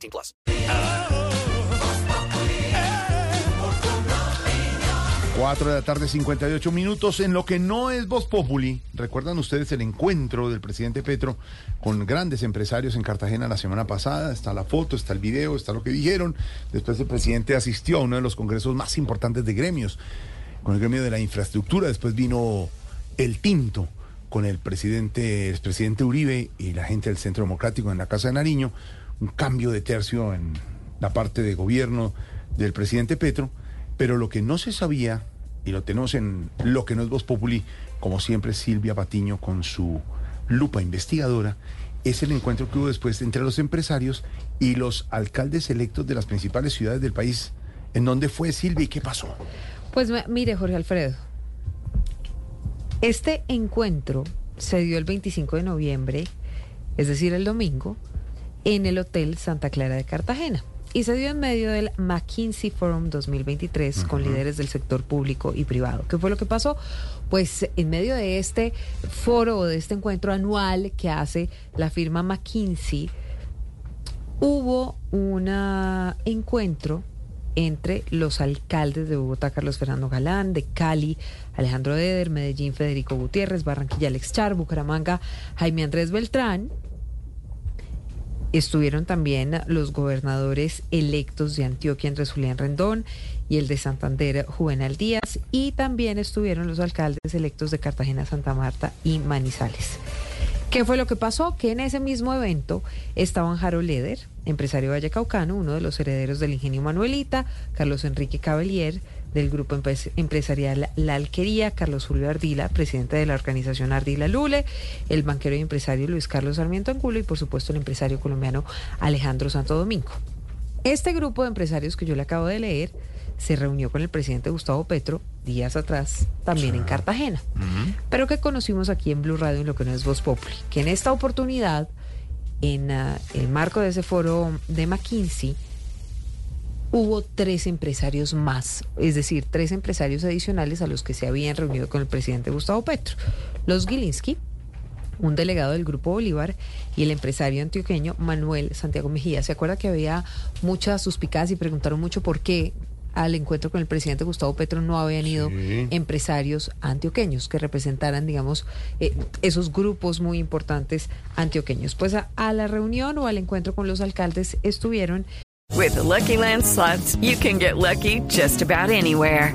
18 plus. 4 de la tarde, 58 minutos. En lo que no es Voz Populi, recuerdan ustedes el encuentro del presidente Petro con grandes empresarios en Cartagena la semana pasada. Está la foto, está el video, está lo que dijeron. Después el presidente asistió a uno de los congresos más importantes de gremios, con el gremio de la infraestructura. Después vino el tinto con el presidente, el presidente Uribe y la gente del Centro Democrático en la Casa de Nariño. Un cambio de tercio en la parte de gobierno del presidente Petro. Pero lo que no se sabía, y lo tenemos en lo que no es Voz Populi, como siempre Silvia Patiño con su lupa investigadora, es el encuentro que hubo después entre los empresarios y los alcaldes electos de las principales ciudades del país. ¿En dónde fue Silvia y qué pasó? Pues mire, Jorge Alfredo, este encuentro se dio el 25 de noviembre, es decir, el domingo, en el Hotel Santa Clara de Cartagena y se dio en medio del McKinsey Forum 2023 con líderes del sector público y privado. ¿Qué fue lo que pasó? Pues en medio de este foro o de este encuentro anual que hace la firma McKinsey, hubo un encuentro entre los alcaldes de Bogotá, Carlos Fernando Galán, de Cali, Alejandro Deder, Medellín, Federico Gutiérrez, Barranquilla, Alex Char, Bucaramanga, Jaime Andrés Beltrán, Estuvieron también los gobernadores electos de Antioquia, Andrés Julián Rendón, y el de Santander, Juvenal Díaz, y también estuvieron los alcaldes electos de Cartagena, Santa Marta y Manizales. ¿Qué fue lo que pasó? Que en ese mismo evento estaban Jaro Leder, empresario vallecaucano, uno de los herederos del ingenio Manuelita, Carlos Enrique Cabellier, del grupo empresarial La Alquería, Carlos Julio Ardila, presidente de la organización Ardila Lule, el banquero y empresario Luis Carlos Sarmiento Angulo y por supuesto el empresario colombiano Alejandro Santo Domingo. Este grupo de empresarios que yo le acabo de leer se reunió con el presidente Gustavo Petro días atrás, también en Cartagena. Pero que conocimos aquí en Blue Radio en lo que no es Voz Populi, que en esta oportunidad, en ah, el marco de ese foro de McKinsey, hubo tres empresarios más, es decir, tres empresarios adicionales a los que se habían reunido con el presidente Gustavo Petro. Los Gilinski, un delegado del Grupo Bolívar y el empresario antioqueño Manuel Santiago Mejía. ¿Se acuerda que había muchas suspicacias y preguntaron mucho por qué al encuentro con el presidente Gustavo Petro no habían ido empresarios antioqueños que representaran, digamos, eh, esos grupos muy importantes antioqueños? Pues a, a la reunión o al encuentro con los alcaldes estuvieron With the Lucky Land slots, you can get lucky just about anywhere.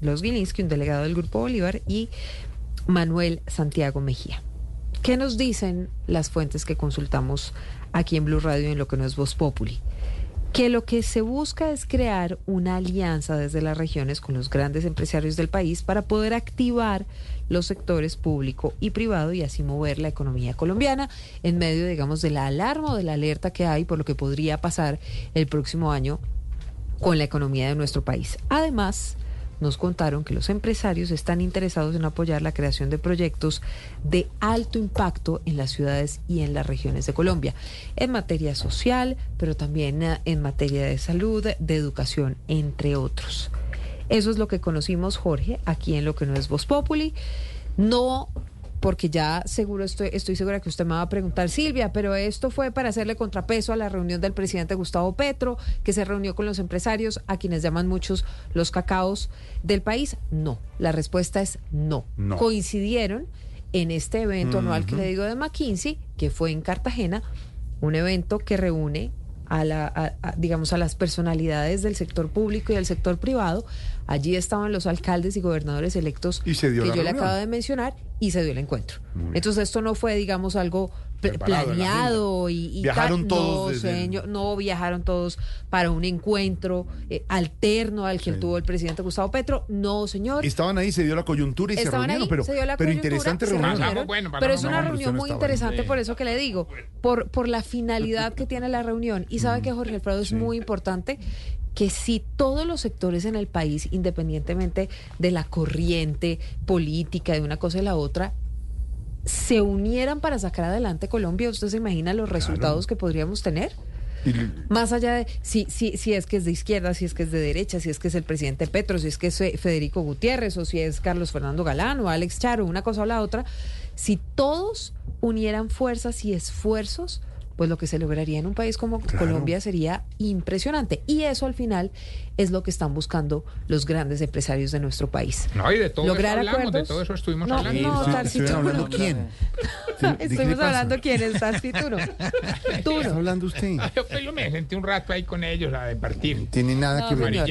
los Gilinski, un delegado del Grupo Bolívar, y Manuel Santiago Mejía. ¿Qué nos dicen las fuentes que consultamos aquí en Blue Radio en lo que no es Voz Populi? que lo que se busca es crear una alianza desde las regiones con los grandes empresarios del país para poder activar los sectores público y privado y así mover la economía colombiana en medio, digamos, de la alarma o de la alerta que hay por lo que podría pasar el próximo año con la economía de nuestro país. Además, nos contaron que los empresarios están interesados en apoyar la creación de proyectos de alto impacto en las ciudades y en las regiones de Colombia, en materia social, pero también eh, en materia de salud, de educación, entre otros. Eso es lo que conocimos, Jorge, aquí en lo que no es Voz Populi. No porque ya seguro estoy, estoy segura que usted me va a preguntar, Silvia, pero esto fue para hacerle contrapeso a la reunión del presidente Gustavo Petro, que se reunió con los empresarios, a quienes llaman muchos los cacaos del país. No, la respuesta es no. Coincidieron en este evento anual que le digo de McKinsey, que fue en Cartagena, un evento que reúne a la, a- a, digamos, a las personalidades del sector público y del sector privado. Allí estaban los alcaldes y gobernadores electos Y se dio que yo le acabo de mencionar y se dio el encuentro. Entonces esto no fue, digamos, algo planeado y, y Viajaron todos No, desde el- señor, no viajaron todos para un encuentro eh, alterno al que tuvo el presidente Gustavo Petro. No, señor. Estaban ahí, se dio la coyuntura y se reunieron, ahí, pero, se dio la pero interesante reunión. reunieron, Vamos, bueno, pero es una reunión muy interesante, por eso que le digo, por, por la finalidad que tiene la reunión. Y sabe que Jorge Alfredo es muy importante que si todos los sectores en el país, independientemente de la corriente política, de una cosa y la otra, se unieran para sacar adelante Colombia, ¿usted se imagina los resultados que podríamos tener? Más allá de si, si, si es que es de izquierda, si es que es de derecha, si es que es el presidente Petro, si es que es Federico Gutiérrez o si es Carlos Fernando Galán o Alex Charo, una cosa o la otra, si todos unieran fuerzas y esfuerzos, pues lo que se lograría en un país como Colombia sería impresionante. Y eso al final es lo que están buscando los grandes empresarios de nuestro país. No, y de todo Lograr eso hablamos, de acuerdos. todo eso estuvimos No, hablando. no, Estoy- Tarcito, ¿Estuvieron hablando no. quién? ¿De qué le Estuvimos hablando quién es Tarsi, tú no. Tú ¿Está no. hablando usted? Yo, pues, me senté un rato ahí con ellos a departir. Tiene nada que ver.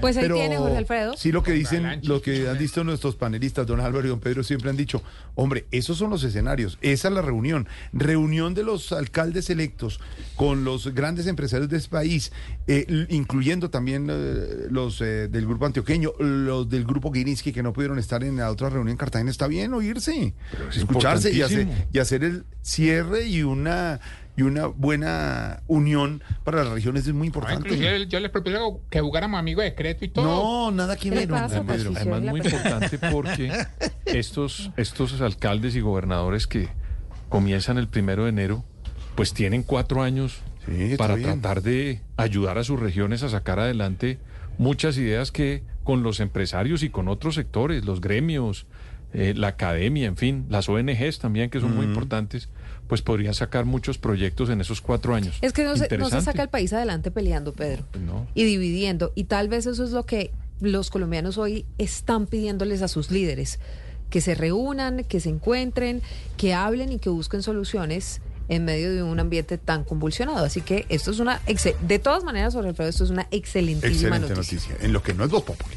Pues ahí Pero tiene Jorge Alfredo. sí lo que dicen, lo que han visto nuestros panelistas, don Álvaro y don Pedro, siempre han dicho, hombre, esos son los escenarios, esa es la reunión, reunión de los alcaldes electos con los grandes empresarios de este país, eh, incluyendo también eh, los eh, del grupo antioqueño, los del grupo Girinski que no pudieron estar en la otra reunión en Cartagena, está bien oírse, escucharse y hacer, y hacer el cierre y una y una buena unión para las regiones es muy No, importante. inclusive yo les propuse que jugáramos amigo de decreto y todo. No, nada que ¿Qué le ver? Además, muy importante porque estos, estos alcaldes y gobernadores que comienzan el primero de enero, pues tienen cuatro años Sí, para bien. tratar de ayudar a sus regiones a sacar adelante muchas ideas que con los empresarios y con otros sectores, los gremios, eh, la academia, en fin, las ONGs también, que son muy importantes, pues podrían sacar muchos proyectos en esos cuatro años. Es que no se, no se Interesante. saca el país adelante peleando, Pedro. Pues no. Y dividiendo. Y tal vez eso es lo que los colombianos hoy están pidiéndoles a sus líderes. Que se reúnan, que se encuentren, que hablen y que busquen soluciones en medio de un ambiente tan convulsionado. Así que esto es una... De todas maneras, sobre Alfredo, esto es una excelentísima Excelente noticia. noticia. En lo que no es Voz Populi.